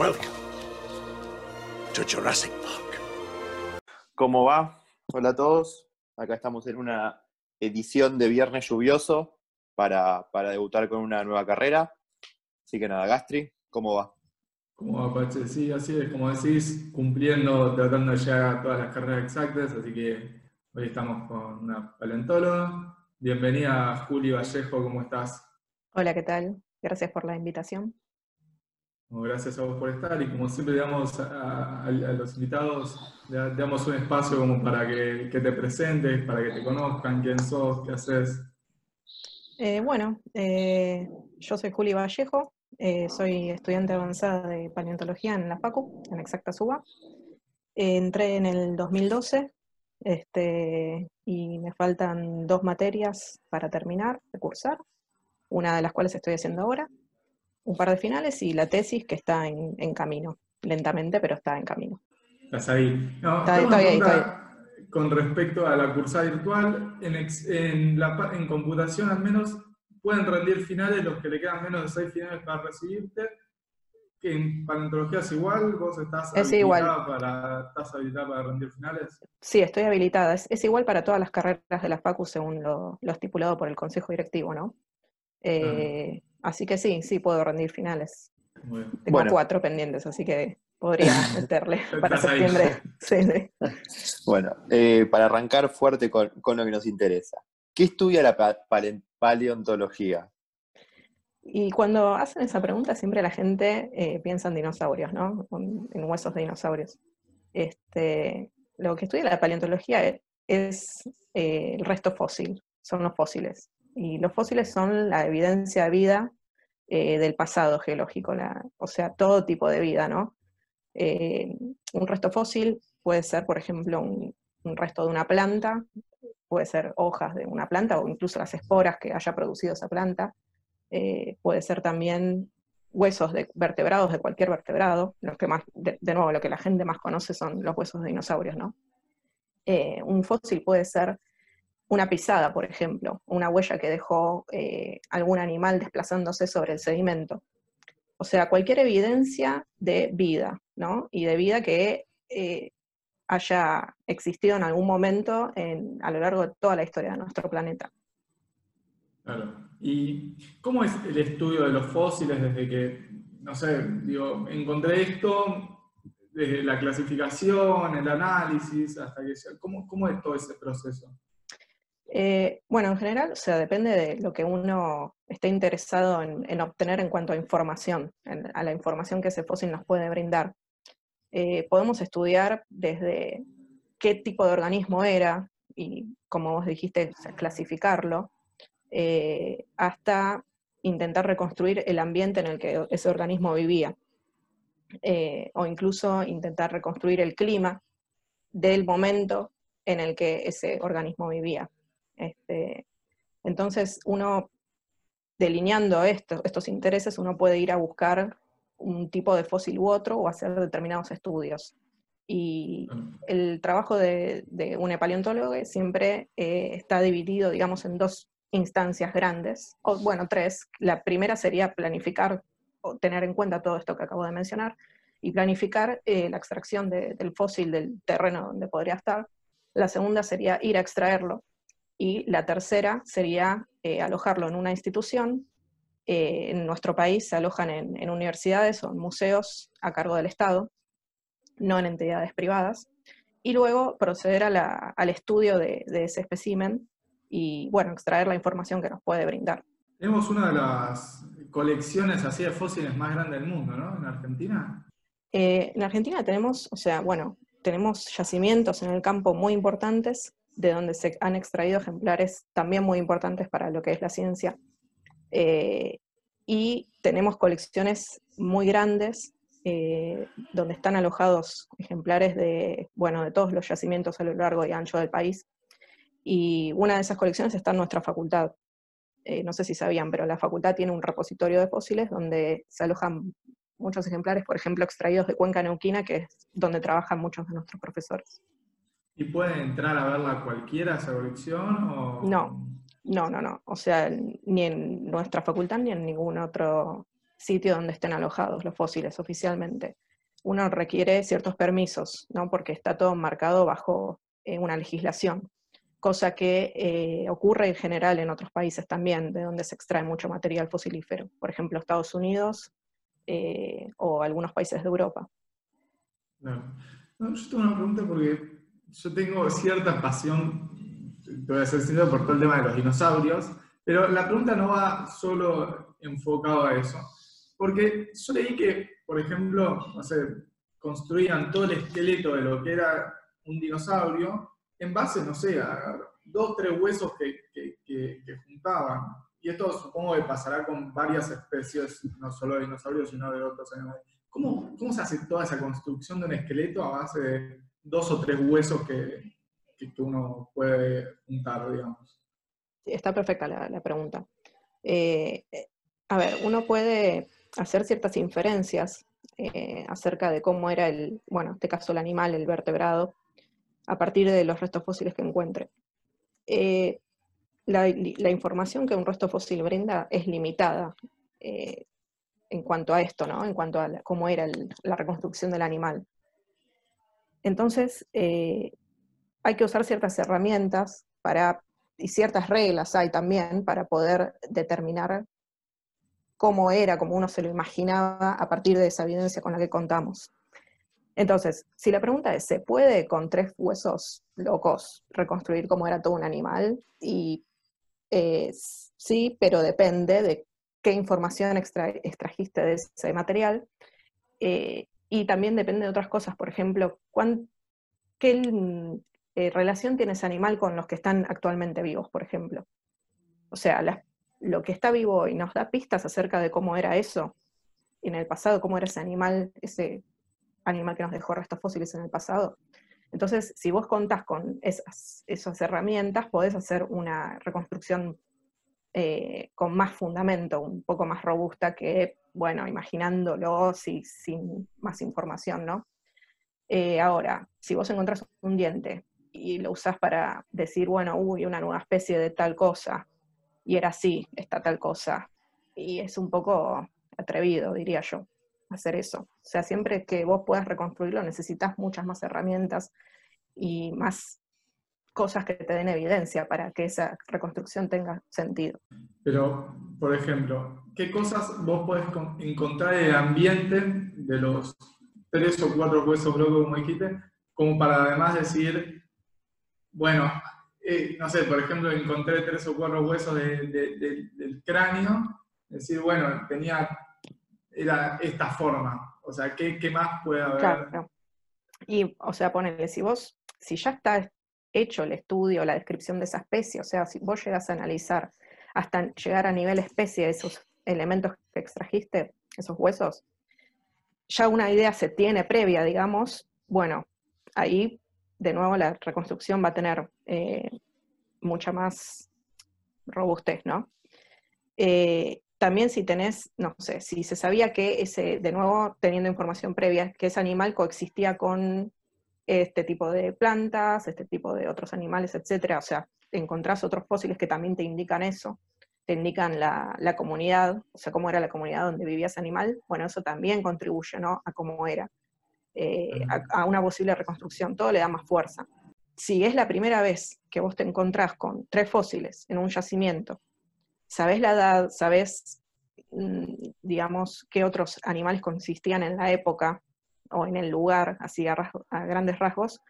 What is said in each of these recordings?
Welcome to Jurassic Park. ¿Cómo va? Hola a todos. Acá estamos en una edición de Viernes Lluvioso para, para debutar con una nueva carrera. Así que nada, Gastri, ¿cómo va? ¿Cómo va, Pache? Sí, así es, como decís, cumpliendo, tratando de llegar a todas las carreras exactas, así que hoy estamos con una paleontóloga. Bienvenida, Juli Vallejo, ¿cómo estás? Hola, ¿qué tal? Gracias por la invitación. Gracias a vos por estar y como siempre damos a, a- los invitados, damos un espacio como para que, te presentes, para que te conozcan, quién sos, qué haces. Eh, bueno, eh, yo soy Juli Vallejo, eh, soy estudiante avanzada de paleontología en la FACU, en Exacta Suba. Entré en el 2012 este, y me faltan dos materias para terminar de cursar, una de las cuales estoy haciendo ahora, un par de finales y la tesis que está en, en camino, lentamente, pero está en camino. Estás ahí. No, Está- estoy ahí, Con respecto a la cursada virtual, en, ex- en, la, pa- en computación al menos, ¿pueden rendir finales los que le quedan menos de seis finales para recibirte? Que en paleontología es igual, vos estás Es habilitada igual. para, estás habilitada para rendir finales. Sí, estoy habilitada. Es, es igual para todas las carreras de la FACU según lo, lo estipulado por el Consejo Directivo, ¿no? Eh, Así que sí, sí puedo rendir finales. Tengo Bueno. cuatro pendientes, así que podría meterle para septiembre. Sí, sí. Bueno, eh, para arrancar fuerte con, con lo que nos interesa. ¿Qué estudia la pa- pale- paleontología? Y cuando hacen esa pregunta, siempre la gente eh, piensa en dinosaurios, ¿no? En, huesos de dinosaurios. Este, lo que estudia la paleontología es eh, el resto fósil, son los fósiles. Y los fósiles son la evidencia de vida eh, del pasado geológico, o sea, todo tipo de vida, ¿no? Eh, un resto fósil puede ser, por ejemplo, un, resto de una planta, puede ser hojas de una planta o incluso las esporas que haya producido esa planta. Eh, puede ser también huesos de vertebrados de cualquier vertebrado, los que más, de, de nuevo, lo que la gente más conoce son los huesos de dinosaurios, ¿no? Un fósil puede ser una pisada, por ejemplo, una huella que dejó eh, algún animal desplazándose sobre el sedimento. O sea, cualquier evidencia de vida, ¿no? Y de vida que eh, haya existido en algún momento en- a lo largo de toda la historia de nuestro planeta. Claro. ¿Y cómo es el estudio de los fósiles desde que, no sé, digo, encontré esto, desde la clasificación, el análisis, hasta que... ¿Cómo, cómo es todo ese proceso? Eh, bueno, en general, o sea, depende de lo que uno esté interesado en, en obtener en cuanto a información, a la información que ese fósil nos puede brindar. Eh, podemos estudiar desde qué tipo de organismo era, y como vos dijiste, clasificarlo, eh, hasta intentar reconstruir el ambiente en el que ese organismo vivía, o incluso intentar reconstruir el clima del momento en el que ese organismo vivía. Este, entonces, uno, delineando esto- estos intereses, uno puede ir a buscar un tipo de fósil u otro o hacer determinados estudios. Y el trabajo de, de un paleontólogo siempre eh, está dividido, digamos, en dos instancias grandes, o bueno, tres. La primera sería planificar o tener en cuenta todo esto que acabo de mencionar y planificar eh, la extracción de- del fósil del terreno donde podría estar. La segunda sería ir a extraerlo y la tercera sería eh, alojarlo en una institución. Eh, en nuestro país se alojan en, en universidades o en museos a cargo del Estado, no en entidades privadas, y luego proceder a la- al estudio de, de ese espécimen y, bueno, extraer la información que nos puede brindar. Tenemos una de las colecciones así de fósiles más grandes del mundo, ¿no? En Argentina. Eh, en Argentina tenemos, o sea, bueno, tenemos yacimientos en el campo muy importantes, de donde se han extraído ejemplares también muy importantes para lo que es la ciencia. Eh, y tenemos colecciones muy grandes, eh, donde están alojados ejemplares de, bueno, de todos los yacimientos a lo largo y ancho del país. Y una de esas colecciones está en nuestra facultad. Eh, no sé si sabían, pero la facultad tiene un repositorio de fósiles donde se alojan muchos ejemplares, por ejemplo, extraídos de Cuenca Neuquina, que es donde trabajan muchos de nuestros profesores. ¿Y puede entrar a verla cualquiera esa colección? O... No. No, no, no. O sea, ni en nuestra facultad ni en ningún otro sitio donde estén alojados los fósiles oficialmente. Uno requiere ciertos permisos, ¿no? porque está todo marcado bajo eh, una legislación, cosa que eh, ocurre en general en otros países también, de donde se extrae mucho material fosilífero, por ejemplo Estados Unidos eh, o algunos países de Europa. yo tengo una pregunta porque yo tengo cierta pasión, te voy a ser sincero, por todo el tema de los dinosaurios, pero la pregunta no va solo enfocado a eso. Porque yo leí que, por ejemplo, no sé, construían todo el esqueleto de lo que era un dinosaurio en base, no sé, a dos, tres huesos que, juntaban. Y esto supongo que pasará con varias especies, no solo de dinosaurios, sino de otros animales. ¿Cómo, ¿Cómo, se hace toda esa construcción de un esqueleto a base de dos o tres huesos que, uno puede juntar, digamos? Está perfecta la, pregunta. Eh, a ver, uno puede hacer ciertas inferencias eh, acerca de cómo era el, bueno, en este caso el animal, el vertebrado, a partir de los restos fósiles que encuentre. Eh, la, información que un resto fósil brinda es limitada en cuanto a esto, ¿no? En cuanto a cómo era la reconstrucción del animal. Entonces, hay que usar ciertas herramientas para, y ciertas reglas hay también para poder determinar cómo era, como uno se lo imaginaba a partir de esa evidencia con la que contamos. Entonces, si la pregunta es, ¿se puede con tres huesos locos reconstruir cómo era todo un animal? Y eh, sí, pero depende de qué información extrajiste de ese material. Eh, y también depende de otras cosas, por ejemplo, ¿qué eh, relación tiene ese animal con los que están actualmente vivos, por ejemplo? O sea, lo que está vivo y nos da pistas acerca de cómo era eso en el pasado, cómo era ese animal, ese animal que nos dejó restos fósiles en el pasado. Entonces, si vos contás con esas, esas herramientas, podés hacer una reconstrucción eh, con más fundamento, un poco más robusta que, bueno, imaginándolo sin más información, ¿no? Eh, ahora, si vos encontrás un diente y lo usás para decir, bueno, uy, una nueva especie de tal cosa, y era así, está tal cosa. Y es un poco atrevido, diría yo, hacer eso. O sea, siempre que vos puedas reconstruirlo necesitas muchas más herramientas y más cosas que te den evidencia para que esa reconstrucción tenga sentido. Pero, por ejemplo, ¿qué cosas vos podés encontrar en el ambiente de los tres o cuatro huesos blocos, como dijiste, como para además decir, bueno, eh, no sé, por ejemplo, encontré tres o cuatro huesos del cráneo, decir, bueno, tenía, era esta forma. O sea, ¿qué, más puede haber? Claro. Y, o sea, ponele, si vos, si ya está hecho el estudio, la descripción de esa especie, o sea, si vos llegas a analizar hasta llegar a nivel especie esos elementos que extrajiste, esos huesos, ya una idea se tiene previa, digamos, bueno, ahí de nuevo la reconstrucción va a tener eh, mucha más robustez, ¿no? Eh, también si tenés, no sé, si se sabía que ese, de nuevo, teniendo información previa, que ese animal coexistía con este tipo de plantas, este tipo de otros animales, etcétera, o sea, encontrás otros fósiles que también te indican eso, te indican la, comunidad, o sea, cómo era la comunidad donde vivía ese animal, bueno, eso también contribuye, ¿no? A cómo era. Eh, a, una posible reconstrucción, todo le da más fuerza. Si es la primera vez que vos te encontrás con tres fósiles en un yacimiento, sabés la edad, sabés, mm, digamos, qué otros animales consistían en la época o en el lugar, así a, a grandes rasgos,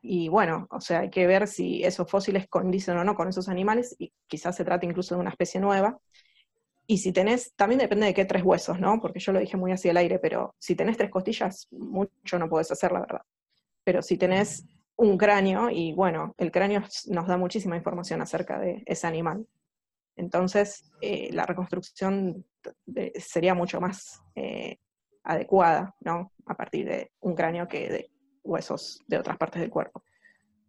y bueno, o sea, hay que ver si esos fósiles condicen o no con esos animales, y quizás se trate incluso de una especie nueva, y si tenés, también depende de qué tres huesos, ¿no? Porque yo lo dije muy así al aire, pero si tenés tres costillas, mucho no podés hacer, la verdad. Pero si tenés un cráneo, y bueno, el cráneo nos da muchísima información acerca de ese animal. Entonces, eh, la reconstrucción sería mucho más eh, adecuada, ¿no? A partir de un cráneo que de huesos de otras partes del cuerpo.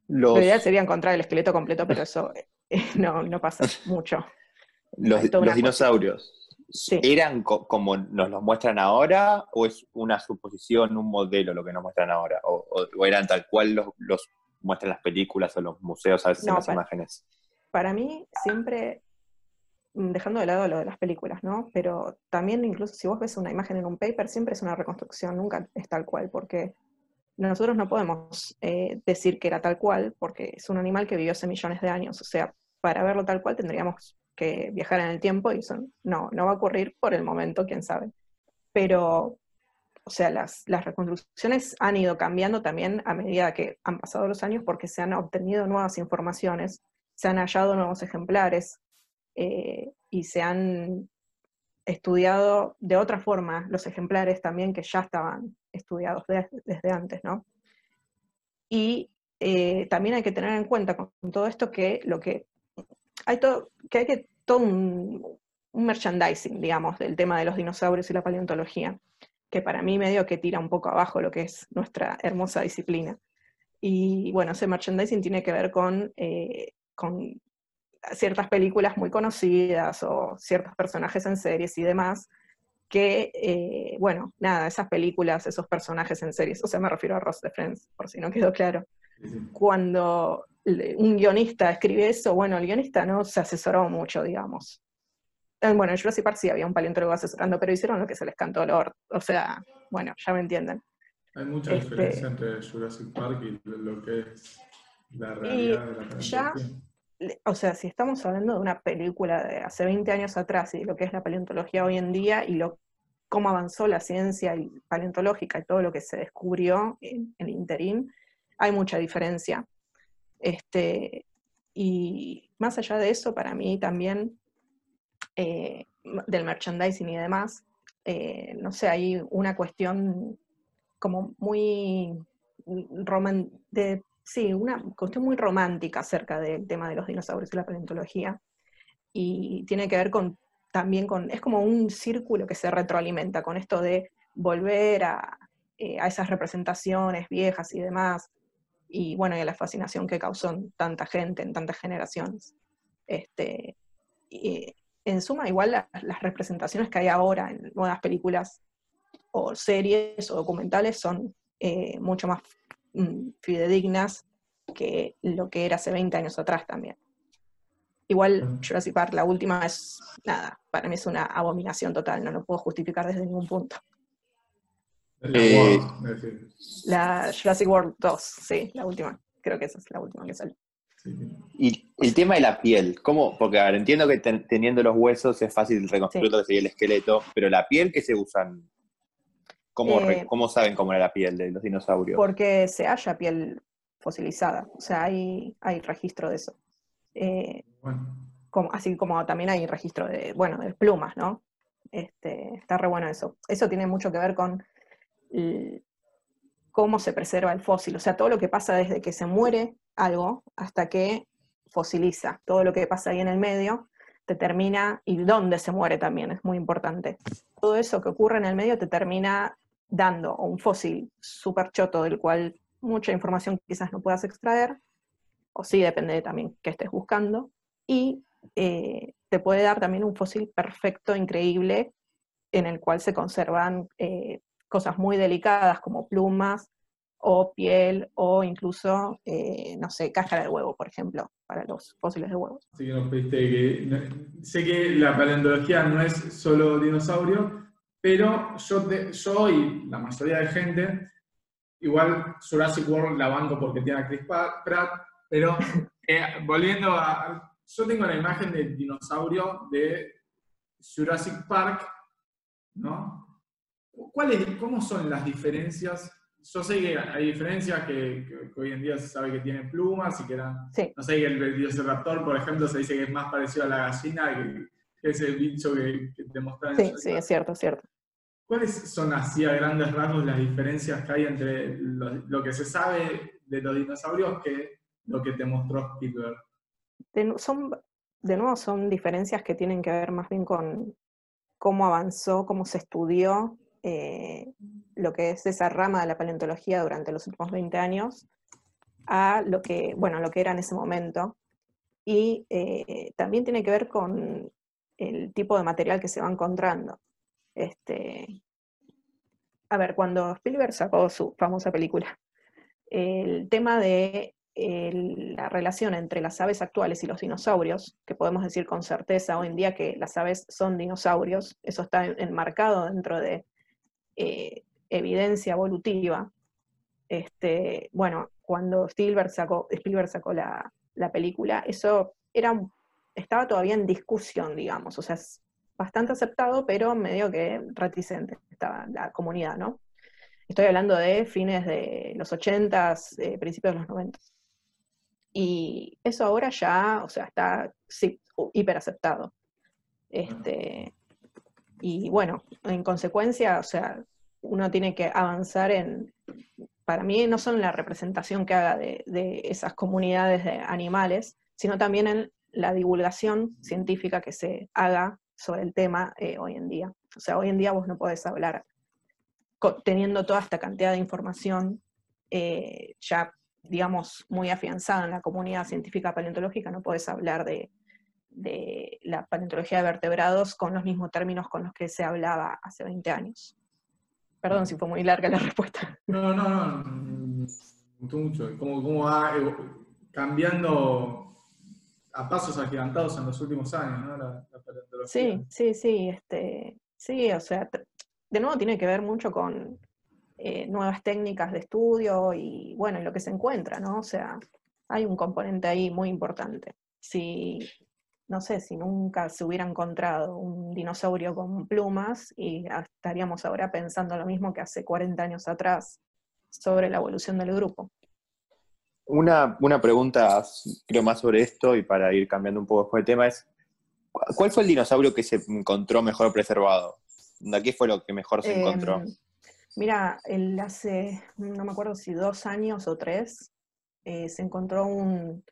Lo ideal sería encontrar el esqueleto completo, pero eso eh, no, no pasa mucho. Los, dinosaurios, ¿eran como nos los muestran ahora o es una suposición, un modelo lo que nos muestran ahora? ¿O, eran tal cual los, muestran las películas o los museos a veces en las imágenes? Para mí siempre dejando de lado lo de las películas, ¿no? Pero también incluso si vos ves una imagen en un paper, siempre es una reconstrucción, nunca es tal cual, porque nosotros no podemos eh, decir que era tal cual, porque es un animal que vivió hace millones de años. O sea, para verlo tal cual tendríamos que viajar en el tiempo y eso no, no va a ocurrir por el momento, quién sabe. Pero, o sea, las, las reconstrucciones han ido cambiando también a medida que han pasado los años porque se han obtenido nuevas informaciones, se han hallado nuevos ejemplares eh, y se han estudiado de otra forma los ejemplares también que ya estaban estudiados desde antes, ¿no? Y eh, también hay que tener en cuenta con, todo esto que lo que hay todo, que hay que todo un, merchandising, digamos, del tema de los dinosaurios y la paleontología, que para mí medio que tira un poco abajo lo que es nuestra hermosa disciplina. Y bueno, ese merchandising tiene que ver con, eh, con ciertas películas muy conocidas o ciertos personajes en series y demás, que, eh, bueno, nada, esas películas, esos personajes en series, o sea, me refiero a Ross de Friends, por si no quedó claro. Cuando un guionista escribe eso, bueno, el guionista no se asesoró mucho, digamos. Eh, bueno, en Jurassic Park sí había un paleontólogo asesorando, pero hicieron lo que se les cantó el orto. O sea, bueno, ya me entienden. Hay mucha este diferencia entre Jurassic Park y lo que es la realidad de la ya, o sea, si estamos hablando de una película de hace 20 años atrás y lo que es la paleontología hoy en día y lo, cómo avanzó la ciencia paleontológica y todo lo que se descubrió en el interín, hay mucha diferencia. Este, y más allá de eso, para mí también, eh, del merchandising y demás, eh, no sé, hay una cuestión como muy roman de sí, una cuestión muy romántica acerca del tema de los dinosaurios y la paleontología. Y tiene que ver con también con, es como un círculo que se retroalimenta con esto de volver a, eh, esas representaciones viejas y demás, y bueno, y a la fascinación que causó tanta gente, en tantas generaciones. Este, y en suma, igual las representaciones que hay ahora en nuevas películas o series o documentales son eh, mucho más fidedignas que lo que era hace 20 años atrás también. Igual Jurassic Park, la última es, nada, para mí es una abominación total, no lo puedo justificar desde ningún punto. La, Jurassic World 2, sí, la última. Creo que esa es la última que salió. Y el tema de la piel, ¿cómo? Porque a ver, entiendo que teniendo los huesos es fácil reconstruir lo que sería el esqueleto, pero la piel que se usan eh, ¿Cómo, saben cómo era la piel de los dinosaurios? Porque se halla piel fosilizada, o sea, hay, hay registro de eso. Eh, como, así como también hay registro de, bueno, de plumas, ¿no? Este, está re bueno eso. Eso tiene mucho que ver con cómo se preserva el fósil, o sea, todo lo que pasa desde que se muere algo hasta que fosiliza, todo lo que pasa ahí en el medio determina y dónde se muere también, es muy importante. Todo eso que ocurre en el medio te termina dando un fósil súper choto del cual mucha información quizás no puedas extraer, o sí, depende de también qué estés buscando, y eh, te puede dar también un fósil perfecto, increíble, en el cual se conservan eh, cosas muy delicadas como plumas o piel o incluso, eh, no sé, cáscara de huevo, por ejemplo, para los fósiles de huevos. Sé que la paleontología no es solo dinosaurio, pero yo, yo y la mayoría de gente, igual Jurassic World la banco porque tiene a Chris Pratt, pero eh, volviendo a... Yo tengo la imagen del dinosaurio de Jurassic Park, ¿no? ¿Cuáles, ¿Cómo son las diferencias? Yo sé que hay diferencias que, hoy en día se sabe que tiene plumas y que eran... No sé, que el Velociraptor, por ejemplo, se dice que es más parecido a la gallina que, ese bicho que, te mostraron. Sí, sí, es cierto, es cierto. ¿Cuáles son así a grandes rasgos las diferencias que hay entre lo, que se sabe de los dinosaurios que lo que te mostró Spielberg? De, son, de nuevo, son diferencias que tienen que ver más bien con cómo avanzó, cómo se estudió eh, lo que es esa rama de la paleontología durante los últimos 20 años a lo que, bueno, lo que era en ese momento. Y eh, también tiene que ver con el tipo de material que se va encontrando. Este, a ver, cuando Spielberg sacó su famosa película, el tema de la relación entre las aves actuales y los dinosaurios, que podemos decir con certeza hoy en día que las aves son dinosaurios, eso está enmarcado dentro de eh, evidencia evolutiva. Este, bueno, cuando Spielberg sacó, Spielberg sacó la, la película, eso era, estaba todavía en discusión, digamos, o sea, es bastante aceptado, pero medio que reticente estaba la comunidad, ¿no? Estoy hablando de fines de los 80, eh, principios de los 90. Y eso ahora ya, o sea, está sí, hiper aceptado. Este, y bueno, en consecuencia, o sea, uno tiene que avanzar en, para mí no son la representación que haga de, esas comunidades de animales, sino también en la divulgación científica que se haga sobre el tema eh, hoy en día. O sea, hoy en día vos no podés hablar teniendo toda esta cantidad de información eh, ya, digamos, muy afianzada en la comunidad científica paleontológica, no podés hablar de, la paleontología de vertebrados con los mismos términos con los que se hablaba hace 20 años. Perdón si fue muy larga la respuesta. No, no, no, me gustó mucho. Cómo, va cambiando a pasos agigantados en los últimos años, ¿no? Sí, sí, sí. Este, sí, o sea, de nuevo tiene que ver mucho con eh, nuevas técnicas de estudio y, bueno, y lo que se encuentra, ¿no? O sea, hay un componente ahí muy importante. Si no sé si nunca se hubiera encontrado un dinosaurio con plumas y estaríamos ahora pensando lo mismo que hace 40 años atrás sobre la evolución del grupo. Una, pregunta, creo más sobre esto y para ir cambiando un poco el tema es, ¿cuál fue el dinosaurio que se encontró mejor preservado? ¿De aquí fue lo que mejor se encontró? Em, mira, hace, no me acuerdo si dos años o tres, eh, se encontró un,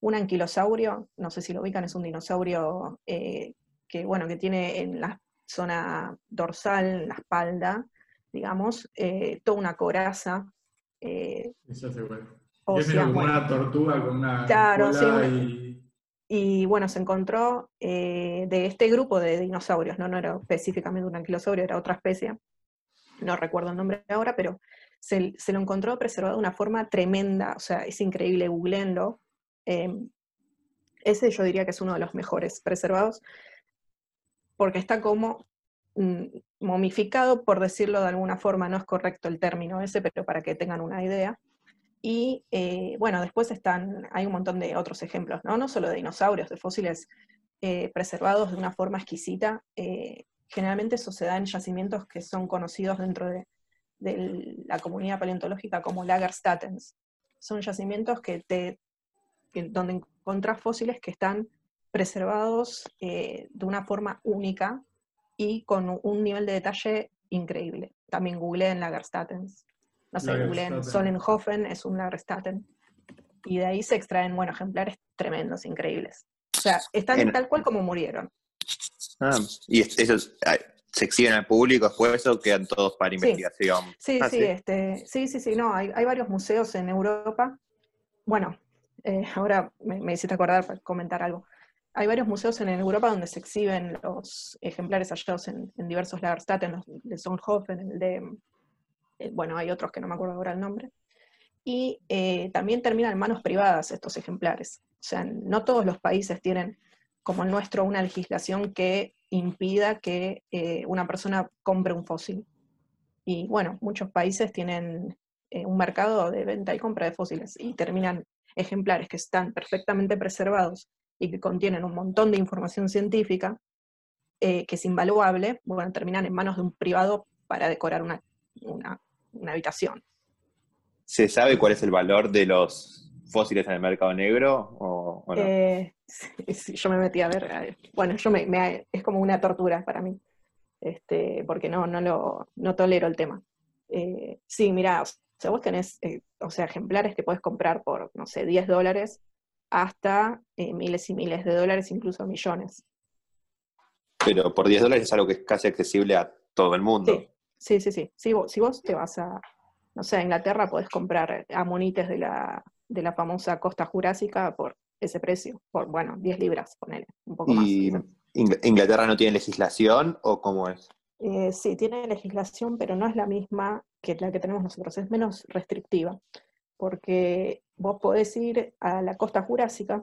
un anquilosaurio, no sé si lo ubican, es un dinosaurio eh, que, bueno, que tiene en la zona dorsal, en la espalda, digamos, eh, toda una coraza. Eh, Eso es como una tortuga con una claro, y... y... bueno, se encontró de este grupo de dinosaurios, ¿no? no era específicamente un anquilosaurio, era otra especie, no recuerdo el nombre ahora, pero se, se, lo encontró preservado de una forma tremenda, o sea, es increíble, googleenlo, Em, ese yo diría que es uno de los mejores preservados, porque está como mm, momificado, por decirlo de alguna forma, no es correcto el término ese, pero para que tengan una idea. Y eh, bueno, después están, hay un montón de otros ejemplos, no, no solo de dinosaurios, de fósiles eh, preservados de una forma exquisita. Eh, generalmente eso se da en yacimientos que son conocidos dentro de, la comunidad paleontológica como Lagerstatens. Son yacimientos que te donde encontrás fósiles que están preservados de una forma única y con un nivel de detalle increíble. También googleé en Lagerstatens. No sé, googleé en Solenhofen, es un Lagerstaten. Y de ahí se extraen, bueno, ejemplares tremendos, increíbles. O sea, están tal cual como murieron. Ah, y esos se exhiben al público después o quedan todos para investigación. Sí, sí, ah, sí, Este, sí, sí, sí, no, hay, hay varios museos en Europa. Bueno, eh, ahora me, hiciste acordar para comentar algo. Hay varios museos en Europa donde se exhiben los ejemplares hallados en, diversos Lagerstätten, el de Sonhofen, el de, bueno, hay otros que no me acuerdo ahora el nombre. Y eh, también terminan en manos privadas estos ejemplares. O sea, no todos los países tienen, como el nuestro, una legislación que impida que una persona compre un fósil. Y bueno, muchos países tienen un mercado de venta y compra de fósiles y terminan ejemplares que están perfectamente preservados y que contienen un montón de información científica, eh, que es invaluable, bueno, terminan en manos de un privado para decorar una, habitación. ¿Se sabe cuál es el valor de los fósiles en el mercado negro? O, no? Eh, yo me metí a ver, eh, bueno, yo me, es como una tortura para mí, este, porque no, no, lo, no tolero el tema. sí, mira, o sea, vos tenés, eh, o sea, ejemplares que puedes comprar por, no sé, 10 dólares hasta eh, miles y miles de dólares, incluso millones. Pero por 10 dólares es algo que es casi accesible a todo el mundo. Sí, sí, sí. Si, vos, te vas a, no sé, a Inglaterra, podés comprar amonites de la, de la famosa costa jurásica por ese precio, por, bueno, 10 libras, ponele, un poco ¿Y más. ¿Inglaterra no tiene legislación o cómo es? Eh, sí, tiene legislación, pero no es la misma que la que tenemos nosotros, es menos restrictiva. porque vos podés ir a la costa jurásica,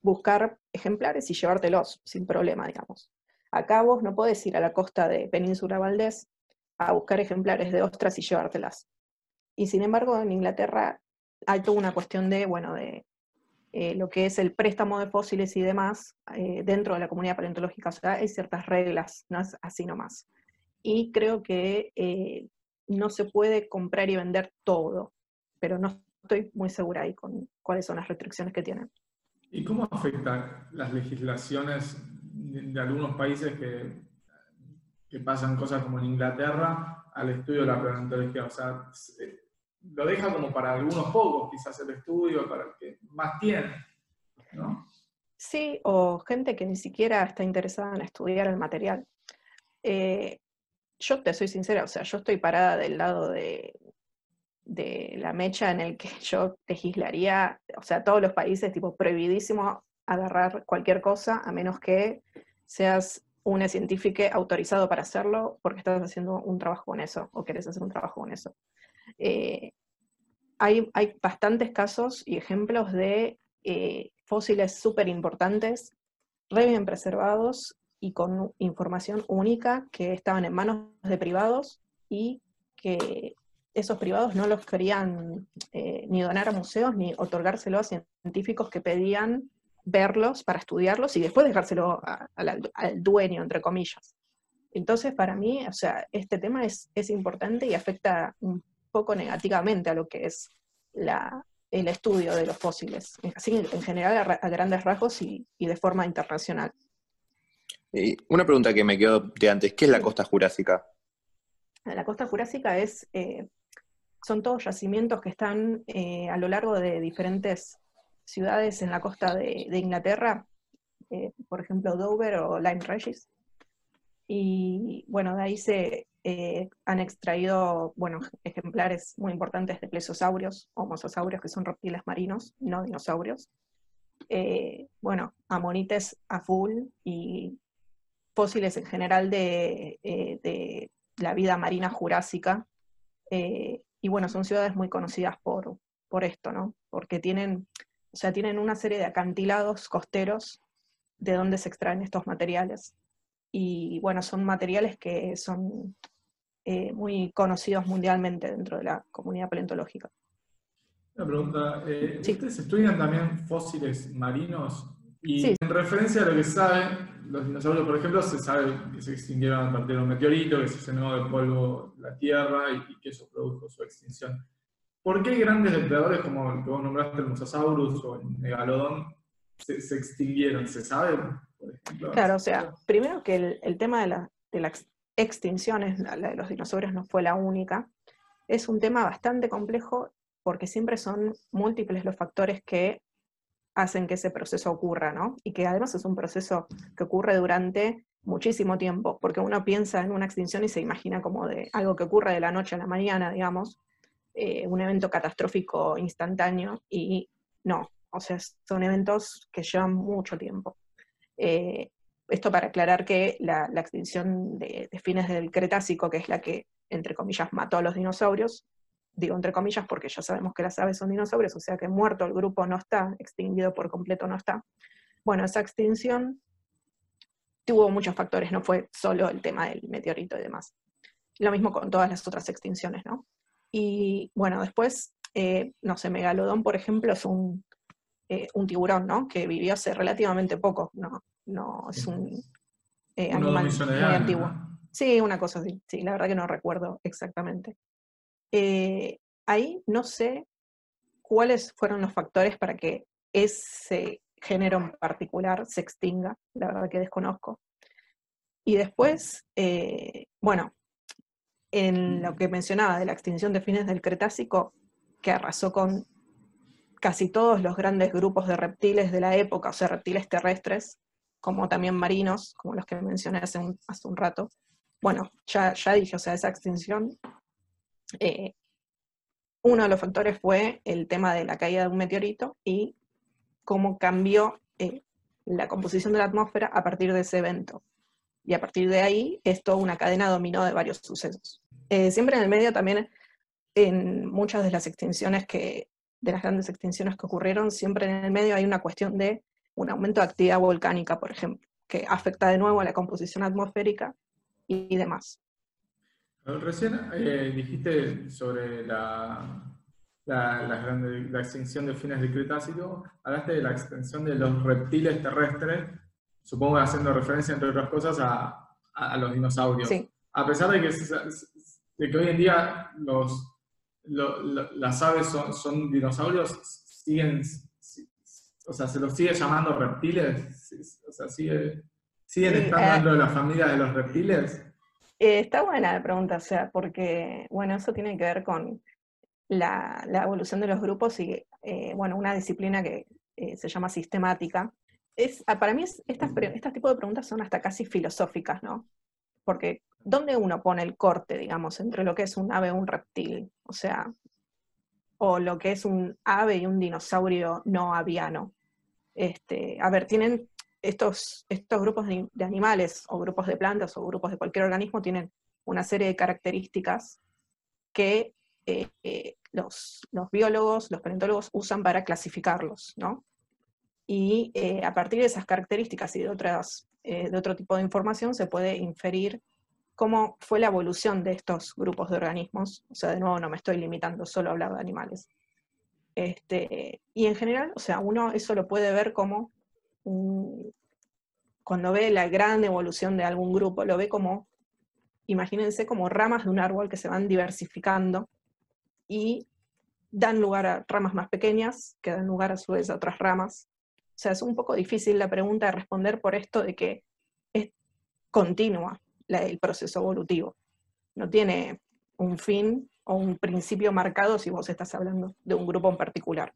buscar ejemplares y llevártelos sin problema, digamos. Acá vos no podés ir a la costa de Península Valdés a buscar ejemplares de ostras y llevártelas. Y sin embargo, en Inglaterra hay toda una cuestión de, bueno, de eh, lo que es el préstamo de fósiles y demás eh, dentro de la comunidad paleontológica. O sea, hay ciertas reglas, no es así nomás. Y creo que eh, no se puede comprar y vender todo, pero no estoy muy segura ahí con cuáles son las restricciones que tienen. ¿Y cómo afectan las legislaciones de, algunos países que, que, pasan cosas como en Inglaterra al estudio de la paleontología? O sea, lo deja como para algunos pocos, quizás el estudio, para el que más tiene, ¿no? Sí, o gente que ni siquiera está interesada en estudiar el material. Eh, yo te soy sincera, o sea, yo estoy parada del lado de, de la mecha en el que yo legislaría, o sea, todos los países, tipo, prohibidísimo agarrar cualquier cosa, a menos que seas una científica autorizado para hacerlo, porque estás haciendo un trabajo con eso, o querés hacer un trabajo con eso. Eh, hay, hay, bastantes casos y ejemplos de eh, fósiles súper importantes, re bien preservados y con información única que estaban en manos de privados y que esos privados no los querían eh, ni donar a museos ni otorgárselo a científicos que pedían verlos para estudiarlos y después dejárselo al dueño, entre comillas. Entonces, para mí, o sea, este tema es, es importante y afecta un poco negativamente a lo que es la, el estudio de los fósiles, así en general a, grandes rasgos y, y, de forma internacional. Y una pregunta que me quedó de antes, ¿qué es la costa jurásica? La costa jurásica es, eh, son todos yacimientos que están eh, a lo largo de diferentes ciudades en la costa de, Inglaterra, eh, por ejemplo Dover o Lyme Regis. Y bueno, de ahí se, eh, han extraído, bueno, ejemplares muy importantes de plesiosaurios o mosasaurios, que son reptiles marinos, no dinosaurios. Eh, bueno, amonites a full y fósiles en general de, de la vida marina jurásica. y bueno, son ciudades muy conocidas por, por esto, ¿no? Porque tienen, o sea, tienen una serie de acantilados costeros de donde se extraen estos materiales. Y bueno, son materiales que son eh, muy conocidos mundialmente dentro de la comunidad paleontológica. Una pregunta, eh, ¿ustedes estudian también fósiles marinos? Y en referencia a lo que saben, los dinosaurios, por ejemplo, se sabe que se extinguieron a partir de un meteorito, que se llenó de polvo la Tierra y, que eso produjo su extinción. ¿Por qué grandes depredadores como el que vos nombraste, el Mosasaurus o el Megalodón, se, extinguieron? ¿Se sabe, por ejemplo? Claro, o sea, primero que el, tema de la, de la extinciones, la de los dinosaurios no fue la única, es un tema bastante complejo porque siempre son múltiples los factores que hacen que ese proceso ocurra, ¿no? Y que además es un proceso que ocurre durante muchísimo tiempo, porque uno piensa en una extinción y se imagina como de algo que ocurre de la noche a la mañana, digamos, eh, un evento catastrófico instantáneo, y no, o sea, son eventos que llevan mucho tiempo. Eh, esto para aclarar que la, extinción de, fines del Cretácico, que es la que, entre comillas, mató a los dinosaurios, digo entre comillas porque ya sabemos que las aves son dinosaurios, o sea que muerto el grupo no está, extinguido por completo no está. Bueno, esa extinción tuvo muchos factores, no fue solo el tema del meteorito y demás. Lo mismo con todas las otras extinciones, ¿no? Y bueno, después, eh, no sé, Megalodón, por ejemplo, es un, eh, un tiburón, ¿no? Que vivió hace relativamente poco, ¿no? no es un eh, animal muy antiguo. Sí, una cosa así, sí, la verdad que no recuerdo exactamente. Ahí no sé cuáles fueron los factores para que ese género en particular se extinga, la verdad que desconozco. Y después, eh, bueno, en lo que mencionaba de la extinción de fines del Cretácico, que arrasó con casi todos los grandes grupos de reptiles de la época, o sea, reptiles terrestres, como también marinos, como los que mencioné hace un, hace un rato. Bueno, ya, ya dije, o sea, esa extinción, eh, uno de los factores fue el tema de la caída de un meteorito y cómo cambió eh, la composición de la atmósfera a partir de ese evento. Y a partir de ahí es una cadena dominó de varios sucesos. Eh, siempre en el medio también, en muchas de las extinciones que, de las grandes extinciones que ocurrieron, siempre en el medio hay una cuestión de un aumento de actividad volcánica, por ejemplo, que afecta de nuevo a la composición atmosférica y, demás. Recién eh, dijiste sobre la, la, extinción de fines del Cretácico, hablaste de la extensión de los reptiles terrestres, supongo haciendo referencia, entre otras cosas, a, los dinosaurios. A pesar de que, de que hoy en día los, las aves son, dinosaurios, siguen, o sea, se los sigue llamando reptiles, o sea, sigue, siguen estando eh, dentro de la familia de los reptiles. Eh, está buena la pregunta, o sea, porque, bueno, eso tiene que ver con la, evolución de los grupos y, eh, bueno, una disciplina que se llama sistemática. Es, ah, para mí, estas, este tipo de preguntas son hasta casi filosóficas, ¿no? Porque ¿dónde uno pone el corte, digamos, entre lo que es un ave y un reptil? O sea, o lo que es un ave y un dinosaurio no aviano. Este, a ver, tienen estos, estos grupos de, animales, o grupos de plantas, o grupos de cualquier organismo, tienen una serie de características que eh, eh, los, biólogos, los paleontólogos usan para clasificarlos, ¿no? Y eh, a partir de esas características y de, otras, de otro tipo de información se puede inferir cómo fue la evolución de estos grupos de organismos. O sea, de nuevo no me estoy limitando solo a hablar de animales. Este, y en general, o sea, uno eso lo puede ver como, cuando ve la gran evolución de algún grupo, lo ve como, imagínense como ramas de un árbol que se van diversificando y dan lugar a ramas más pequeñas, que dan lugar a su vez a otras ramas. O sea, es un poco difícil la pregunta de responder por esto de que es continua el proceso evolutivo. No tiene un fin o un principio marcado si vos estás hablando de un grupo en particular.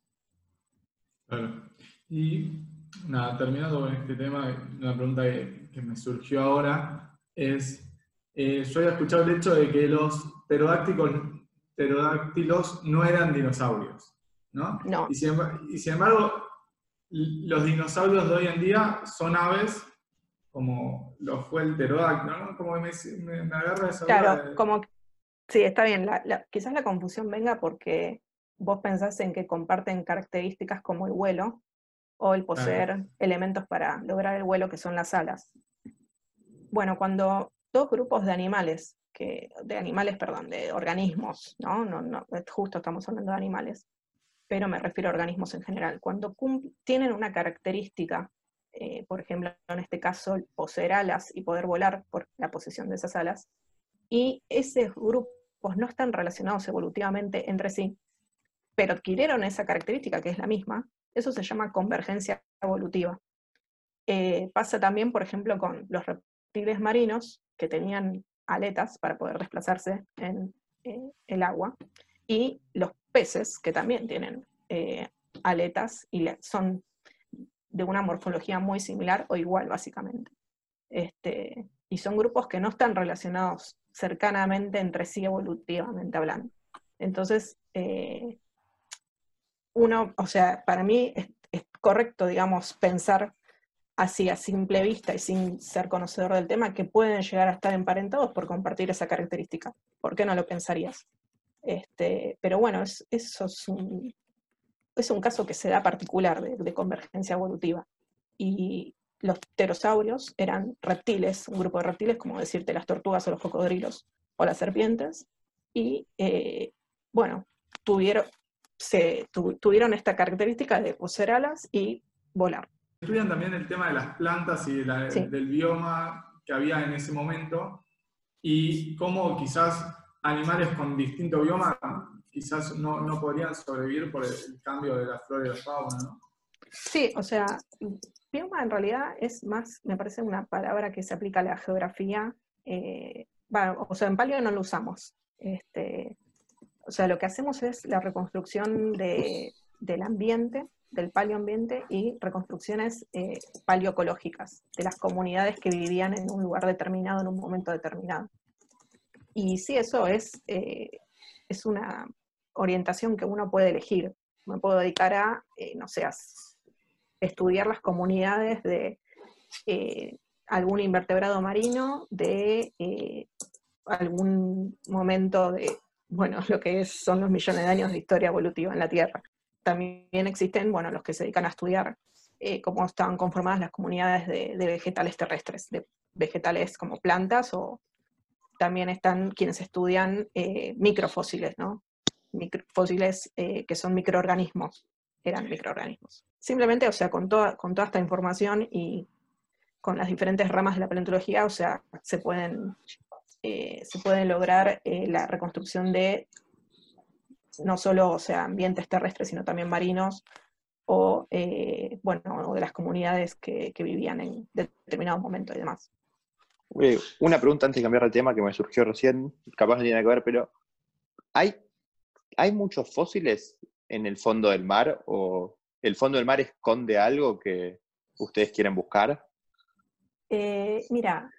Claro. Y nada, terminando con este tema, una pregunta que, me surgió ahora es, eh, yo había escuchado el hecho de que los pterodáctilos no eran dinosaurios, ¿no? No. Y sin, y sin embargo, los dinosaurios de hoy en día son aves como lo fue el pterodáctilo, ¿no? Como me, me, agarra esa Claro, como, sí, está bien, quizás la confusión venga porque vos pensás en que comparten características como el vuelo o el poseer elementos para lograr el vuelo que son las alas. Bueno, cuando dos grupos de animales, que, de animales, perdón, de organismos, ¿no? No, no, justo estamos hablando de animales, pero me refiero a organismos en general, cuando tienen una característica eh, por ejemplo, en este caso, poseer alas y poder volar por la posesión de esas alas, y esos grupos no están relacionados evolutivamente entre sí, pero adquirieron esa característica que es la misma, eso se llama convergencia evolutiva. Eh, pasa también, por ejemplo, con los reptiles marinos que tenían aletas para poder desplazarse en eh, el agua, y los peces que también tienen aletas y son de una morfología muy similar o igual, básicamente. Este, y son grupos que no están relacionados cercanamente entre sí evolutivamente hablando. Entonces, eh, uno, o sea, para mí es, correcto, digamos, pensar así a simple vista y sin ser conocedor del tema que pueden llegar a estar emparentados por compartir esa característica. ¿Por qué no lo pensarías? Este, pero bueno, eso es un, es un caso que se da particular de, convergencia evolutiva. Y los pterosaurios eran reptiles, un grupo de reptiles, como decirte las tortugas o los cocodrilos o las serpientes, y eh, bueno, tuvieron, se, tuvieron esta característica de poseer alas y volar. Estudian también el tema de las plantas y del bioma que había en ese momento y cómo quizás animales con distinto bioma quizás no, no, podrían sobrevivir por el cambio de la flora y la fauna, ¿no? Sí, o sea, bioma en realidad es más, me parece una palabra que se aplica a la geografía, eh, o sea, en paleo no lo usamos. Este, o sea, lo que hacemos es la reconstrucción de, del ambiente, del paleoambiente y reconstrucciones eh, paleoecológicas de las comunidades que vivían en un lugar determinado en un momento determinado. Y sí, eso es, eh, es una orientación que uno puede elegir. Me puedo dedicar a, eh, no sé, estudiar las comunidades de eh, algún invertebrado marino, de algún momento de, bueno, lo que son los millones de años de historia evolutiva en la Tierra. también existen, bueno, los que se dedican a estudiar cómo están conformadas las comunidades de, vegetales terrestres, de vegetales como plantas, o también están quienes estudian eh, microfósiles, ¿no? Microfósiles eh, que son microorganismos, eran microorganismos. Simplemente, o sea, con toda, con toda esta información y con las diferentes ramas de la paleontología, o sea, se pueden, se puede lograr la reconstrucción de no solo o sea, ambientes terrestres, sino también marinos, o, eh, bueno, de las comunidades que, vivían en determinados momentos y demás. Una pregunta antes de cambiar el tema que me surgió recién, capaz no tiene que ver, pero ¿hay, ¿hay muchos fósiles en el fondo del mar o el fondo del mar esconde algo que ustedes quieren buscar? Eh, mira,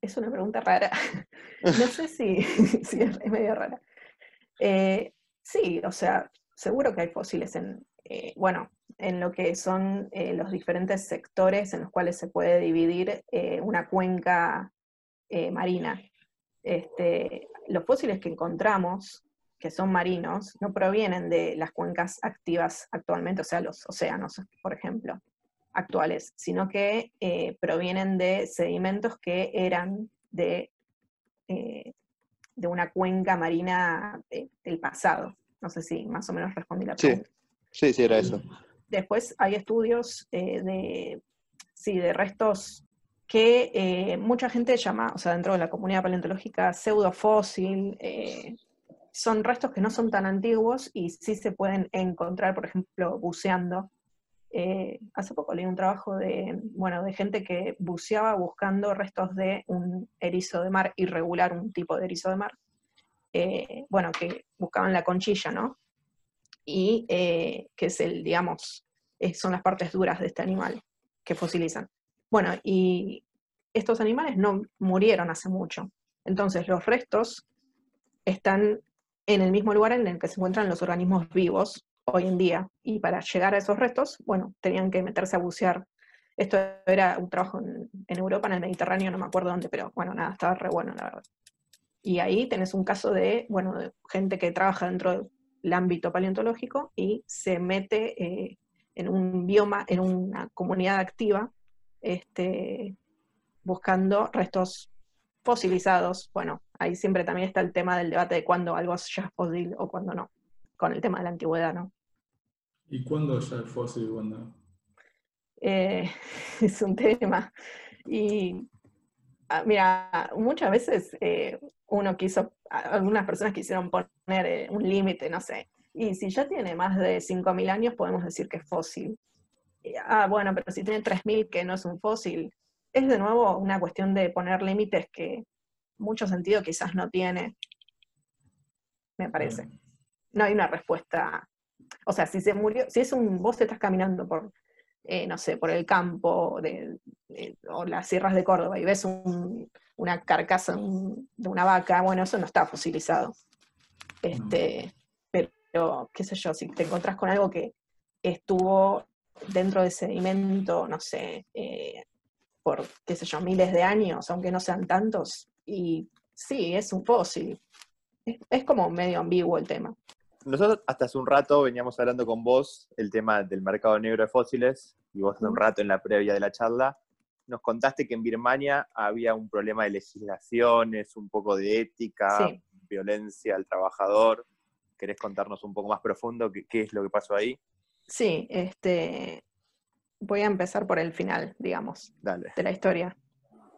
es una pregunta rara. no sé si, es medio rara. Eh, Sí, o sea, seguro que hay fósiles en, eh, bueno, en lo que son eh, los diferentes sectores en los cuales se puede dividir eh, una cuenca marina. Este, los fósiles que encontramos, que son marinos, no provienen de las cuencas activas actualmente, o sea, los océanos, por ejemplo, actuales, sino que provienen de sedimentos que eran de de una cuenca marina del pasado. No sé si más o menos respondí la pregunta. Sí, sí, era eso. Después hay estudios eh, de, sí, de restos que eh, mucha gente llama, o sea, dentro de la comunidad paleontológica, pseudofósil. Eh, son restos que no son tan antiguos y sí se pueden encontrar, por ejemplo, buceando. hace poco leí un trabajo de, bueno, de gente que buceaba buscando restos de un erizo de mar irregular, un tipo de erizo de mar, eh, bueno, que buscaban la conchilla, ¿no? Y eh, que es el, digamos, son las partes duras de este animal que fosilizan. Bueno, y estos animales no murieron hace mucho. Entonces los restos están en el mismo lugar en el que se encuentran los organismos vivos hoy en día. Y para llegar a esos restos, bueno, tenían que meterse a bucear. Esto era un trabajo en, Europa, en el Mediterráneo, no me acuerdo dónde, pero bueno, nada, estaba re bueno, la verdad. Y ahí tenés un caso de, bueno, de gente que trabaja dentro del ámbito paleontológico y se mete eh, en un bioma, en una comunidad activa, este, buscando restos fosilizados. Bueno, ahí siempre también está el tema del debate de cuándo algo ya es fósil o cuándo no, con el tema de la antigüedad, ¿no? ¿Y cuándo ya es fósil y cuándo no? Eh, es un tema. Y ah, mira, muchas veces eh, uno quiso, algunas personas quisieron poner eh, un límite, no sé. Y si ya tiene más de 5.000 años, podemos decir que es fósil. ah, bueno, pero si tiene 3.000 que no es un fósil, es de nuevo una cuestión de poner límites que mucho sentido quizás no tiene, me parece. No hay una respuesta. O sea, si se murió, si es un, vos estás caminando por, eh, no sé, por el campo de, o las sierras de Córdoba y ves un, una carcasa de una vaca, bueno, eso no está fosilizado. Este, pero, qué sé yo, si te encontrás con algo que estuvo dentro de sedimento, no sé, eh, por, qué sé yo, miles de años, aunque no sean tantos, y sí, es un fósil. Es, como medio ambiguo el tema. Nosotros hasta hace un rato veníamos hablando con vos el tema del mercado negro de fósiles, y vos hace un rato en la previa de la charla, nos contaste que en Birmania había un problema de legislaciones, un poco de ética, violencia al trabajador. ¿Querés contarnos un poco más profundo qué, es lo que pasó ahí? Sí, este, voy a empezar por el final, digamos, de la historia.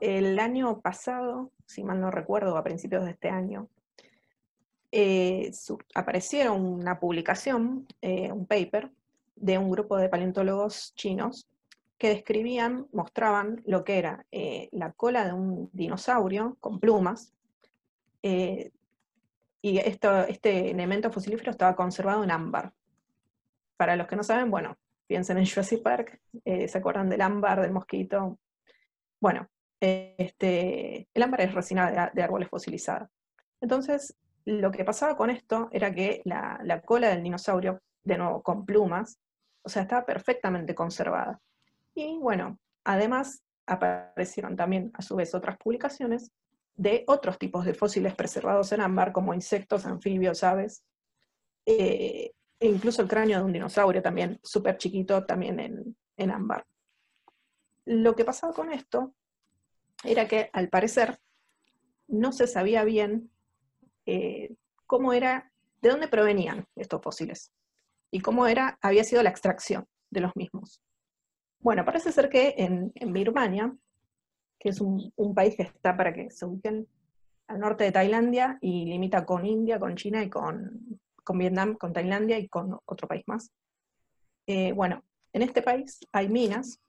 El año pasado, si mal no recuerdo, a principios de este año, eh, apareció una publicación, eh, un paper, de un grupo de paleontólogos chinos que describían, mostraban lo que era eh, la cola de un dinosaurio con plumas, eh, y esto, este elemento fosilífero estaba conservado en ámbar. Para los que no saben, bueno, piensen en Jurassic Park, eh, ¿se acuerdan del ámbar, del mosquito? Bueno, este, el ámbar es resina de, árboles fosilizada. Entonces, lo que pasaba con esto era que la, la cola del dinosaurio, de nuevo con plumas, o sea, estaba perfectamente conservada. Y bueno, además aparecieron también a su vez otras publicaciones de otros tipos de fósiles preservados en ámbar, como insectos, anfibios, aves, eh, e incluso el cráneo de un dinosaurio también, súper chiquito, también en, en ámbar. Lo que pasaba con esto era que al parecer no se sabía bien eh, cómo era, de dónde provenían estos fósiles y cómo era, había sido la extracción de los mismos. Bueno, parece ser que en, Birmania, que es un, país que está para que se ubiquen al norte de Tailandia y limita con India, con China y con, Vietnam, con Tailandia y con otro país más. Eh, bueno, en este país hay minas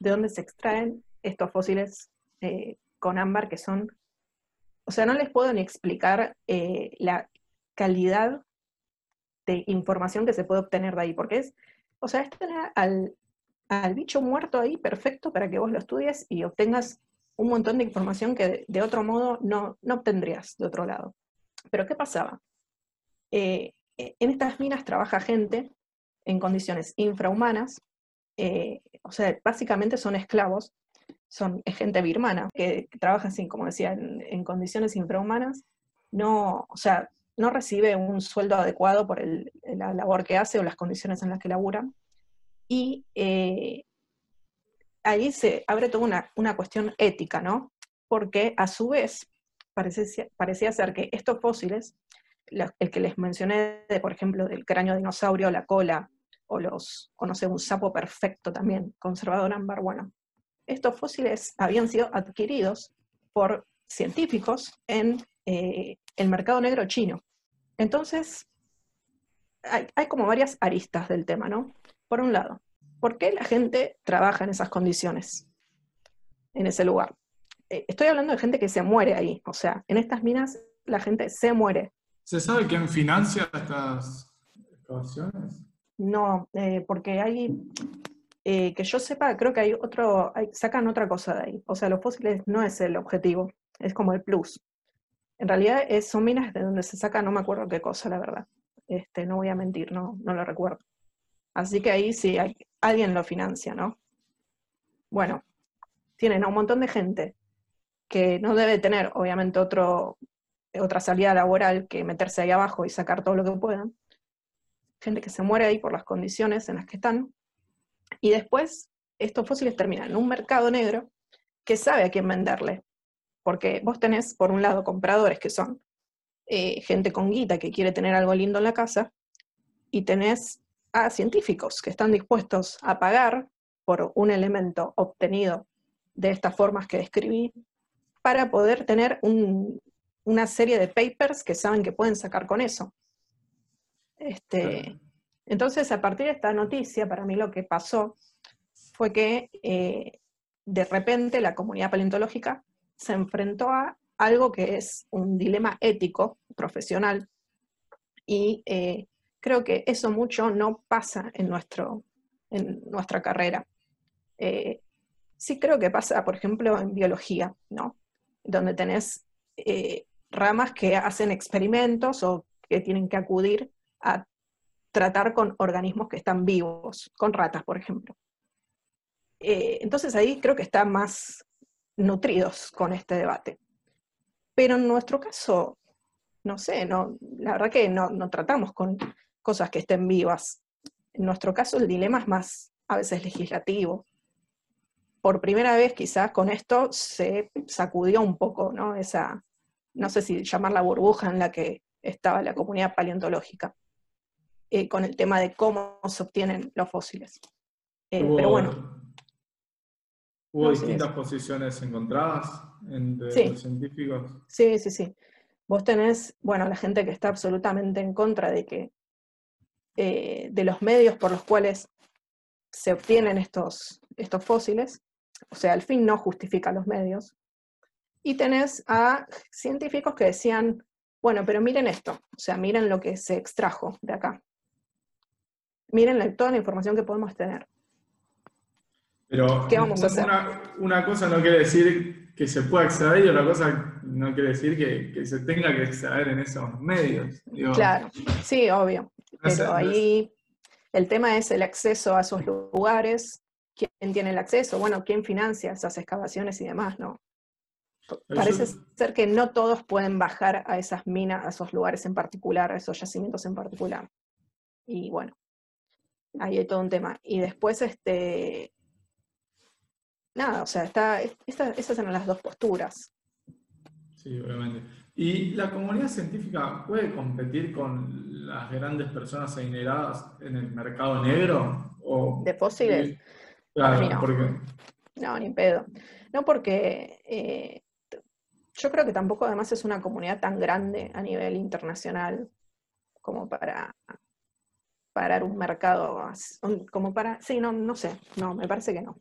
de donde se extraen estos fósiles eh, con ámbar que son o sea, no les puedo ni explicar eh, la calidad de información que se puede obtener de ahí, porque es, o sea, es tener al, bicho muerto ahí perfecto para que vos lo estudies y obtengas un montón de información que de, otro modo no, obtendrías de otro lado. Pero ¿qué pasaba? Eh, en estas minas trabaja gente en condiciones infrahumanas, eh, o sea, básicamente son esclavos son, es gente birmana, que, trabaja así, como decía, en, condiciones infrahumanas, no, o sea, no recibe un sueldo adecuado por la labor que hace o las condiciones en las que labura. Y eh, ahí se abre toda una, cuestión ética, ¿no? Porque a su vez parecía, parecía ser que estos fósiles, el que les mencioné, de, por ejemplo, del cráneo dinosaurio, la cola, o los, o no sé, un sapo perfecto también, conservador ámbar, bueno, estos fósiles habían sido adquiridos por científicos en eh, el mercado negro chino. Entonces, hay, como varias aristas del tema, ¿no? Por un lado, ¿por qué la gente trabaja en esas condiciones, en ese lugar? Eh, estoy hablando de gente que se muere ahí, o sea, en estas minas la gente se muere. ¿Se sabe quién financia estas excavaciones? No, eh, porque hay eh, que yo sepa, creo que hay otro, sacan otra cosa de ahí. O sea, los fósiles no es el objetivo, es como el plus. En realidad es, son minas de donde se saca no me acuerdo qué cosa, la verdad. Este, no voy a mentir, no, no lo recuerdo. Así que ahí sí, hay, alguien lo financia, ¿no? Bueno, tienen a un montón de gente que no debe tener, obviamente, otro, otra salida laboral que meterse ahí abajo y sacar todo lo que puedan. Gente que se muere ahí por las condiciones en las que están, y después estos fósiles terminan en un mercado negro que sabe a quién venderle. Porque vos tenés, por un lado, compradores que son eh, gente con guita que quiere tener algo lindo en la casa, y tenés a científicos que están dispuestos a pagar por un elemento obtenido de estas formas que describí, para poder tener una serie de papers que saben que pueden sacar con eso. Este, entonces, a partir de esta noticia, para mí lo que pasó fue que eh, de repente la comunidad paleontológica se enfrentó a algo que es un dilema ético, profesional, y eh, creo que eso mucho no pasa en, nuestro, en nuestra carrera. Eh, sí creo que pasa, por ejemplo, en biología, ¿no? Donde tenés ramas que hacen experimentos o que tienen que acudir a tratar con organismos que están vivos, con ratas, por ejemplo. Eh, entonces ahí creo que están más nutridos con este debate. Pero en nuestro caso, no sé, no, la verdad que no, no tratamos con cosas que estén vivas. En nuestro caso el dilema es más a veces legislativo. Por primera vez quizás con esto se sacudió un poco, ¿no? Esa, no sé si llamar la burbuja en la que estaba la comunidad paleontológica. Eh, con el tema de cómo se obtienen los fósiles. Eh, pero bueno. ¿Hubo distintas posiciones encontradas entre los científicos? Sí, sí, sí. Vos tenés, bueno, la gente que está absolutamente en contra de que eh, de los medios por los cuales se obtienen estos, estos fósiles, o sea, al fin no justifica los medios. Y tenés a científicos que decían, bueno, pero miren esto, o sea, miren lo que se extrajo de acá miren toda la información que podemos tener. Pero ¿Qué vamos a hacer? Una, cosa no quiere decir que se pueda extraer y otra cosa no quiere decir que, se tenga que extraer en esos medios. claro, sí, obvio. Pero ahí el tema es el acceso a esos lugares, quién tiene el acceso, bueno, quién financia esas excavaciones y demás, ¿no? Parece ser que no todos pueden bajar a esas minas, a esos lugares en particular, a esos yacimientos en particular. Y bueno, ahí hay todo un tema. Y después, este, nada, o sea, está, esas eran las dos posturas. Sí, obviamente. ¿Y la comunidad científica puede competir con las grandes personas adineradas en el mercado negro? O, ¿De fósiles? Claro, no. porque... No, ni pedo. No, porque eh, yo creo que tampoco además es una comunidad tan grande a nivel internacional como para parar un mercado, como para, sí, no, no sé, no, me parece que no.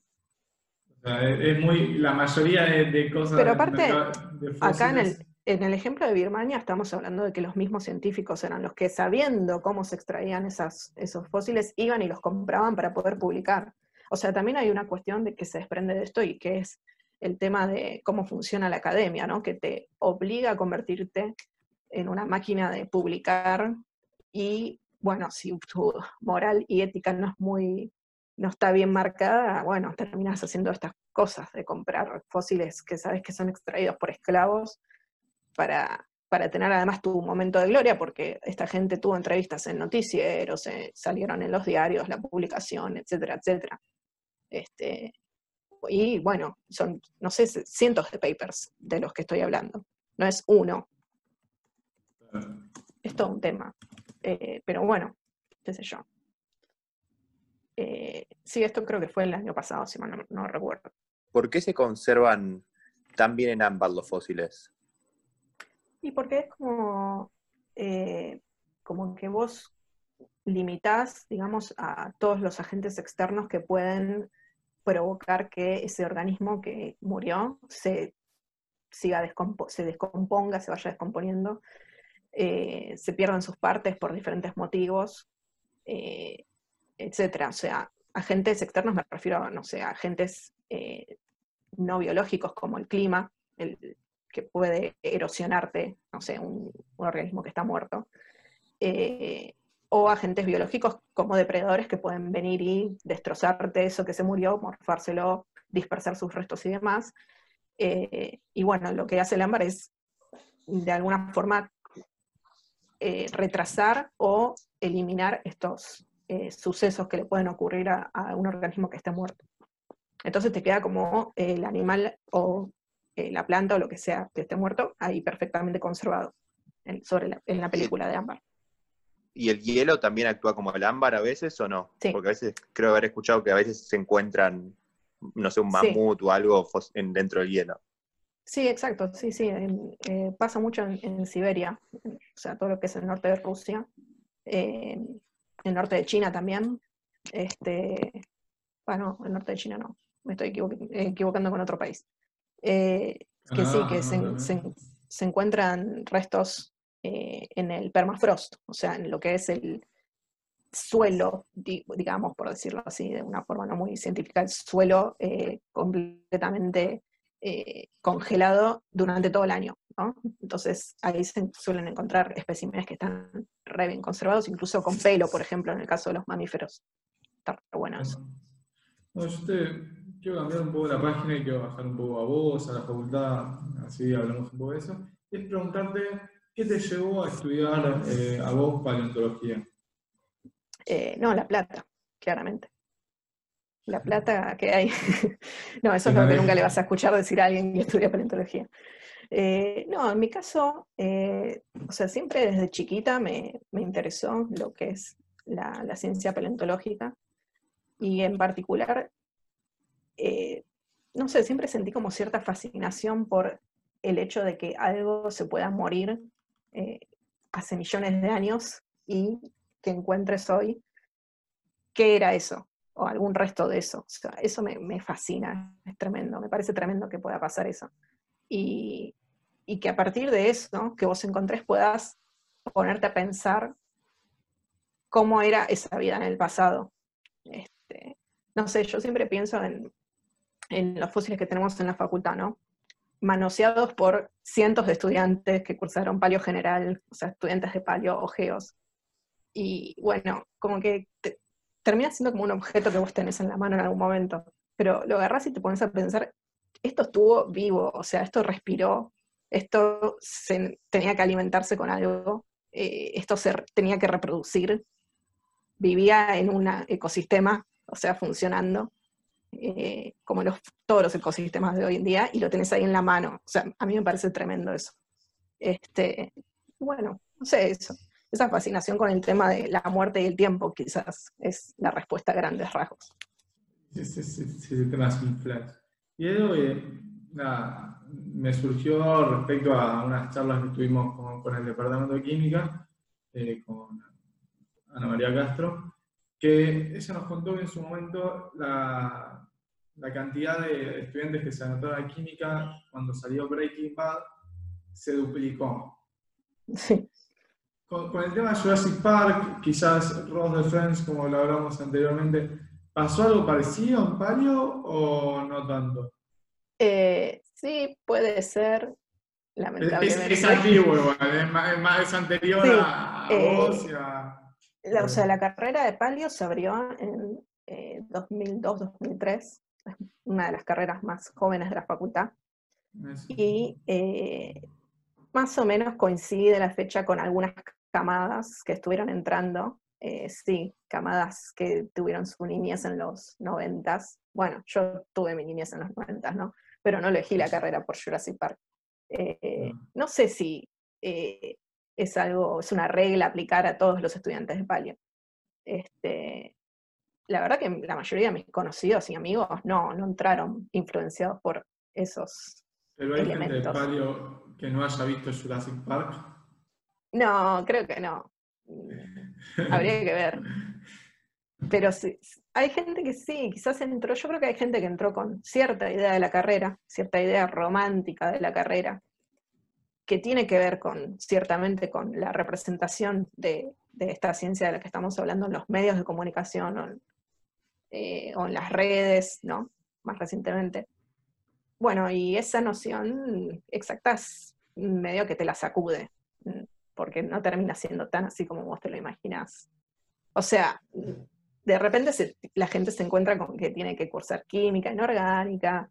Es muy, la mayoría de, cosas... Pero aparte, acá en el, en el ejemplo de Birmania estamos hablando de que los mismos científicos eran los que sabiendo cómo se extraían esas, esos fósiles, iban y los compraban para poder publicar. O sea, también hay una cuestión de que se desprende de esto y que es el tema de cómo funciona la academia, ¿no? Que te obliga a convertirte en una máquina de publicar y, bueno, si tu moral y ética no es muy, no está bien marcada, bueno, terminas haciendo estas cosas de comprar fósiles que sabes que son extraídos por esclavos para, para tener además tu momento de gloria, porque esta gente tuvo entrevistas en noticieros, eh, salieron en los diarios, la publicación, etcétera, etcétera. Este, y bueno, son, no sé, cientos de papers de los que estoy hablando. No es uno. Es todo un tema. Eh, pero bueno, qué sé yo. Eh, sí, esto creo que fue el año pasado, si mal no, recuerdo. ¿Por qué se conservan tan bien en ámbar los fósiles? Y porque es como, eh, como que vos limitás, digamos, a todos los agentes externos que pueden provocar que ese organismo que murió se, siga se descomponga, se vaya descomponiendo, eh, se pierdan sus partes por diferentes motivos, eh, etcétera. O sea, agentes externos me refiero, no sé, a agentes eh, no biológicos como el clima, el, que puede erosionarte, no sé, un, organismo que está muerto o agentes biológicos como depredadores que pueden venir y destrozarte eso que se murió, morfárselo, dispersar sus restos y demás. Eh, y bueno, lo que hace el ámbar es de alguna forma eh, retrasar o eliminar estos eh, sucesos que le pueden ocurrir a, un organismo que esté muerto. Entonces te queda como el animal o la planta o lo que sea que esté muerto ahí perfectamente conservado en, sobre en la película de ámbar. ¿Y el hielo también actúa como el ámbar a veces o no? Sí. Porque a veces creo haber escuchado que a veces se encuentran, no sé, un mamut o algo dentro del hielo. Sí, exacto, sí, sí. Eh, pasa mucho en, Siberia, o sea, todo lo que es el norte de Rusia, eh, el norte de China también. Este, bueno, el norte de China no, me estoy equivocando con otro país. Eh, que sí, que ah, se, encuentran restos eh, en el permafrost, o sea, en lo que es el suelo, digamos, por decirlo así, de una forma no muy científica, el suelo eh, completamente eh, congelado durante todo el año. ¿No? Entonces ahí se suelen encontrar especímenes que están re bien conservados, incluso con pelo, por ejemplo, en el caso de los mamíferos. Está re bueno eso. yo te quiero cambiar un poco la página y quiero bajar un poco a vos, a la facultad, así hablamos un poco de eso. Es preguntarte ¿Qué te llevó a estudiar eh, a vos paleontología? Eh, no, La Plata, claramente. La Plata que hay. no, eso es lo que nunca le vas a escuchar decir a alguien que estudia paleontología. Eh, no, en mi caso, o sea, siempre desde chiquita me, interesó lo que es la, la, ciencia paleontológica y en particular, no sé, siempre sentí como cierta fascinación por el hecho de que algo se pueda morir eh, hace millones de años y que encuentres hoy qué era eso o algún resto de eso. eso me, fascina, es tremendo, me parece tremendo que pueda pasar eso. Y, que a partir de eso, que vos encontres, puedas ponerte a pensar cómo era esa vida en el pasado. Este, no sé, yo siempre pienso en, en los fósiles que tenemos en la facultad, ¿no? manoseados por cientos de estudiantes que cursaron palio general, o sea, estudiantes de palio o geos. Y bueno, como que termina siendo como un objeto que vos tenés en la mano en algún momento, pero lo agarrás y te pones a pensar, esto estuvo vivo, o sea, esto respiró, esto tenía que alimentarse con algo, eh, esto se tenía que reproducir, vivía en un ecosistema, o sea, funcionando, eh, como los, todos los ecosistemas de hoy en día, y lo tenés ahí en la mano. O sea, a mí me parece tremendo eso. Este, bueno, no sé, eso. Esa fascinación con el tema de la muerte y el tiempo quizás es la respuesta a grandes rasgos. Sí, sí, sí, sí Y nada, me surgió respecto a unas charlas que tuvimos con, con el Departamento de Química, eh, con Ana María Castro, que ella nos contó que en su momento la, la cantidad de estudiantes que se anotaron a química cuando salió Breaking Bad se duplicó. Sí. Con, con el tema de Jurassic Park, quizás Rose Defense, como lo hablamos anteriormente, ¿pasó algo parecido en Palio o no tanto? Eh, sí, puede ser, lamentablemente. es antiguo igual, es, más, es más- anterior Sí, a, eh, vos y a... La- o sea, la carrera de palio se abrió en eh, 2002-2003, es una de las carreras más jóvenes de la facultad, y eh, más o menos coincide la fecha con algunas camadas que estuvieron entrando, eh, sí, camadas que tuvieron su niñez en los noventas. Bueno, yo tuve mi niñez en los noventas, ¿no? Pero no elegí la carrera por Jurassic Park. Eh, Mm. no sé si eh, es algo, es una regla aplicar a todos los estudiantes de Palio. Este, la verdad que la mayoría de mis conocidos y amigos no, no entraron influenciados por esos. Pero hay gente de elementos. Palio que no haya visto Jurassic Park. No, creo que no. Habría que ver. Pero sí, hay gente que sí, quizás entró, yo creo que hay gente que entró con cierta idea de la carrera, cierta idea romántica de la carrera, que tiene que ver con, ciertamente, con la representación de, esta ciencia de la que estamos hablando en los medios de comunicación o en, eh, o en las redes, ¿no? Más recientemente. Bueno, y esa noción exacta es medio que te la sacude, mm, porque no termina siendo tan así como vos te lo imaginás. O sea, de repente se- la gente se encuentra con que tiene que cursar química inorgánica,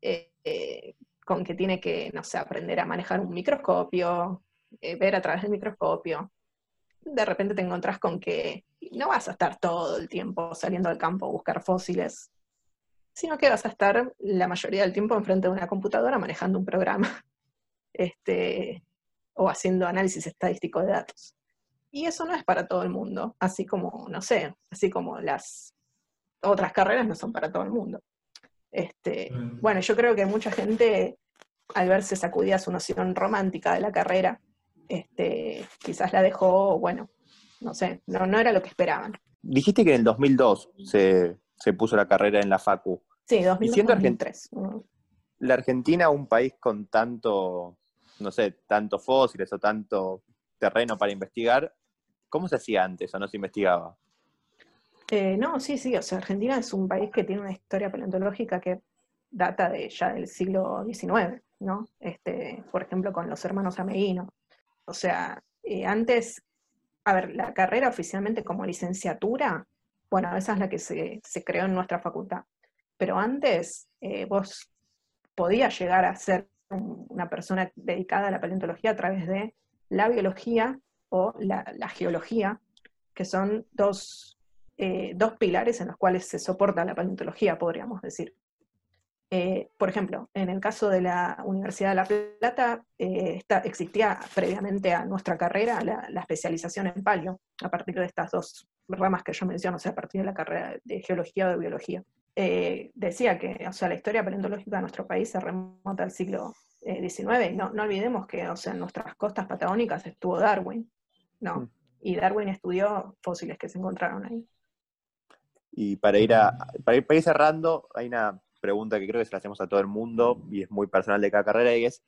eh, eh, con que tiene que, no sé, aprender a manejar un microscopio, eh, ver a través del microscopio. De repente te encontrás con que no vas a estar todo el tiempo saliendo al campo a buscar fósiles, sino que vas a estar la mayoría del tiempo enfrente de una computadora manejando un programa este, o haciendo análisis estadístico de datos. Y eso no es para todo el mundo, así como, no sé, así como las otras carreras no son para todo el mundo. Este, Mm. bueno, yo creo que mucha gente, al verse sacudida su noción romántica de la carrera, este, quizás la dejó, bueno, no sé, no, no era lo que esperaban. Dijiste que en el 2002 se, se puso la carrera en la Facu. Sí, Y siendo 2002-2003. ¿no? La Argentina, un país con tanto, no sé, tanto fósiles o tanto terreno para investigar, ¿cómo se hacía antes o no se investigaba? Eh, no, sí, sí, o sea, Argentina es un país que tiene una historia paleontológica que data de ya del siglo XIX, ¿no? Este, por ejemplo, con los hermanos Ameguino. O sea, eh, antes, a ver, la carrera oficialmente como licenciatura, bueno, esa es la que se, se creó en nuestra facultad. Pero antes, eh, vos podías llegar a ser una persona dedicada a la paleontología a través de la biología o la, geología, que son dos, eh, dos pilares en los cuales se soporta la paleontología, podríamos decir. Eh, por ejemplo, en el caso de la Universidad de La Plata, eh, esta- existía previamente a nuestra carrera la, la especialización en palio, a partir de estas dos ramas que yo menciono, o sea, a partir de la carrera de geología o de biología. Eh, decía que, o sea, la historia paleontológica de nuestro país se remonta al siglo eh, XIX, y no, no olvidemos que, o sea, en nuestras costas patagónicas estuvo Darwin, ¿no? Mm. Y Darwin estudió fósiles que se encontraron ahí. Y para ir, a, para ir, para ir cerrando, hay una pregunta que creo que se la hacemos a todo el mundo y es muy personal de cada carrera y es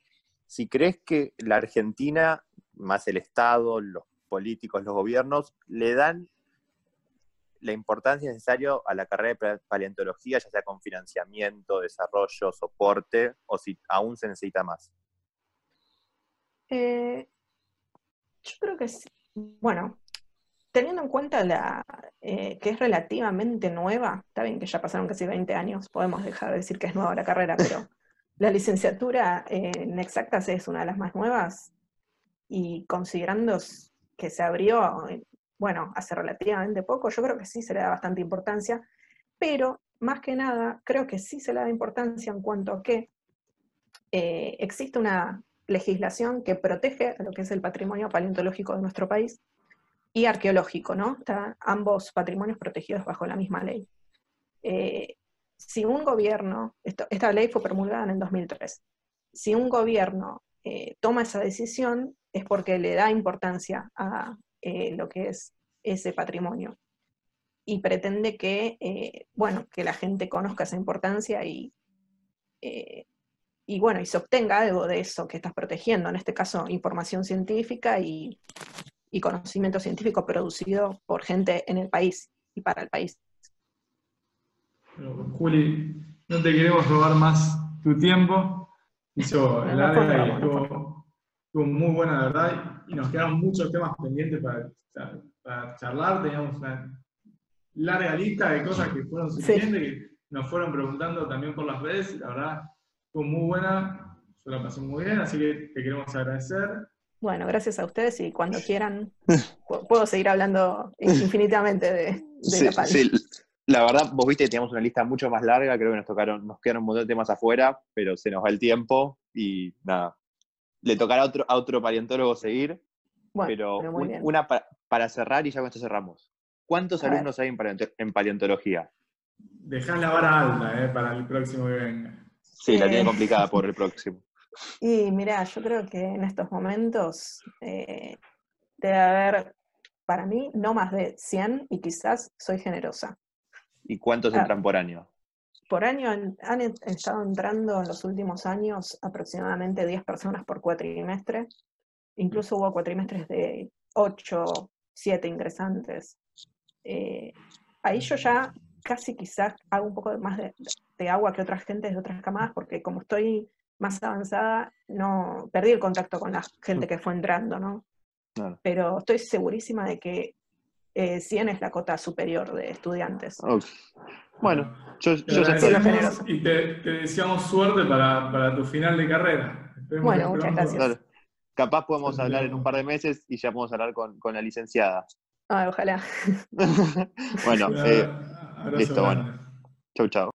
si crees que la Argentina, más el Estado, los políticos, los gobiernos, le dan la importancia necesaria a la carrera de pale- paleontología, ya sea con financiamiento, desarrollo, soporte, o si aún se necesita más. Eh, yo creo que sí. Bueno, teniendo en cuenta la, eh, que es relativamente nueva, está bien que ya pasaron casi 20 años, podemos dejar de decir que es nueva la carrera, pero la licenciatura en exactas es una de las más nuevas y considerando que se abrió bueno, hace relativamente poco, yo creo que sí se le da bastante importancia, pero más que nada, creo que sí se le da importancia en cuanto a que eh, existe una legislación que protege lo que es el patrimonio paleontológico de nuestro país y arqueológico, ¿no? Están ambos patrimonios protegidos bajo la misma ley. Eh, si un gobierno, esta ley fue promulgada en el 2003, si un gobierno eh, toma esa decisión es porque le da importancia a lo que es ese patrimonio y pretende que, bueno, que la gente conozca esa importancia y y bueno, y se obtenga algo de eso que estás protegiendo, en este caso información científica y, conocimiento científico producido por gente en el país y para el país. Juli, no te queremos robar más tu tiempo. Hizo larga y estuvo, muy buena, la verdad, y nos quedan muchos temas pendientes para, charlar. Teníamos una larga lista de cosas que fueron suficientes, que nos fueron preguntando también por las redes, la verdad fue muy buena, yo la pasé muy bien, así que te queremos agradecer. Bueno, gracias a ustedes y cuando quieran puedo seguir hablando infinitamente de, la PAL. Sí, la verdad, vos viste que teníamos una lista mucho más larga, creo que nos tocaron, nos quedaron un montón de temas afuera, pero se nos va el tiempo y nada. Le tocará a otro, a otro paleontólogo seguir. pero, una para, cerrar y ya con esto cerramos. ¿Cuántos alumnos hay en, paleontología? Dejá la vara alta eh, para el próximo que venga. Sí, la tiene eh, complicada por el próximo. Y mira, yo creo que en estos momentos eh, debe haber, para mí, no más de 100 y quizás soy generosa. ¿Y cuántos ah, entran por año? Por año han, estado entrando en los últimos años aproximadamente 10 personas por cuatrimestre. Incluso hubo cuatrimestres de 8, 7 ingresantes. Eh, ahí yo ya casi quizás hago un poco más de, agua que otras gentes de otras camadas, porque como estoy más avanzada, no perdí el contacto con la gente que fue entrando, ¿no? Pero estoy segurísima de que 100 eh, es la cota superior de estudiantes. Bueno, yo, yo ya Y te, deseamos suerte para, tu final de carrera. bueno, muchas gracias. Capaz podemos hablar en un par de meses y ya podemos hablar con, con la licenciada. Ah, ojalá. bueno, eh, Listo, bueno. Chau, chau.